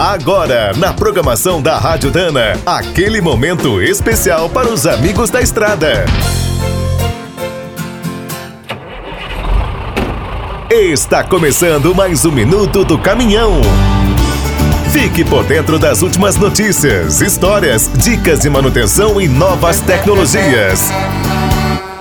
Agora, na programação da Rádio Dana, aquele momento especial para os amigos da estrada. Está começando mais um minuto do caminhão. Fique por dentro das últimas notícias, histórias, dicas de manutenção e novas tecnologias.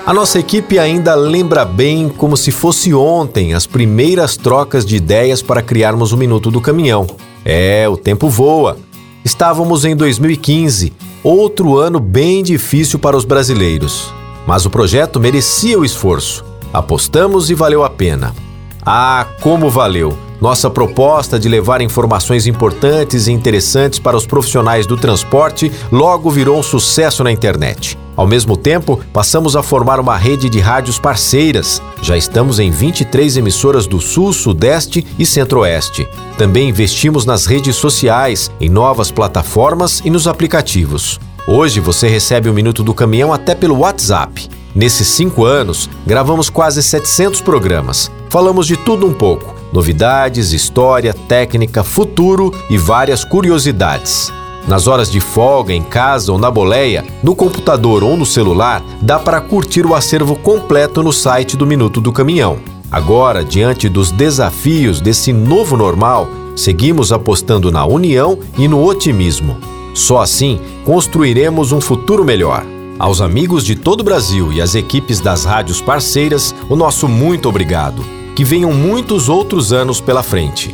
A nossa equipe ainda lembra bem, como se fosse ontem, as primeiras trocas de ideias para criarmos o Minuto do Caminhão. É, o tempo voa. Estávamos em 2015, outro ano bem difícil para os brasileiros. Mas o projeto merecia o esforço. Apostamos e valeu a pena. Ah, como valeu! Nossa proposta de levar informações importantes e interessantes para os profissionais do transporte logo virou um sucesso na internet. Ao mesmo tempo, passamos a formar uma rede de rádios parceiras. Já estamos em 23 emissoras do Sul, Sudeste e Centro-Oeste. Também investimos nas redes sociais, em novas plataformas e nos aplicativos. Hoje você recebe o Minuto do Caminhão até pelo WhatsApp. Nesses cinco anos, gravamos quase 700 programas. Falamos de tudo um pouco novidades, história, técnica, futuro e várias curiosidades. Nas horas de folga, em casa ou na boleia, no computador ou no celular, dá para curtir o acervo completo no site do Minuto do Caminhão. Agora, diante dos desafios desse novo normal, seguimos apostando na união e no otimismo. Só assim construiremos um futuro melhor. Aos amigos de todo o Brasil e às equipes das rádios parceiras, o nosso muito obrigado que venham muitos outros anos pela frente.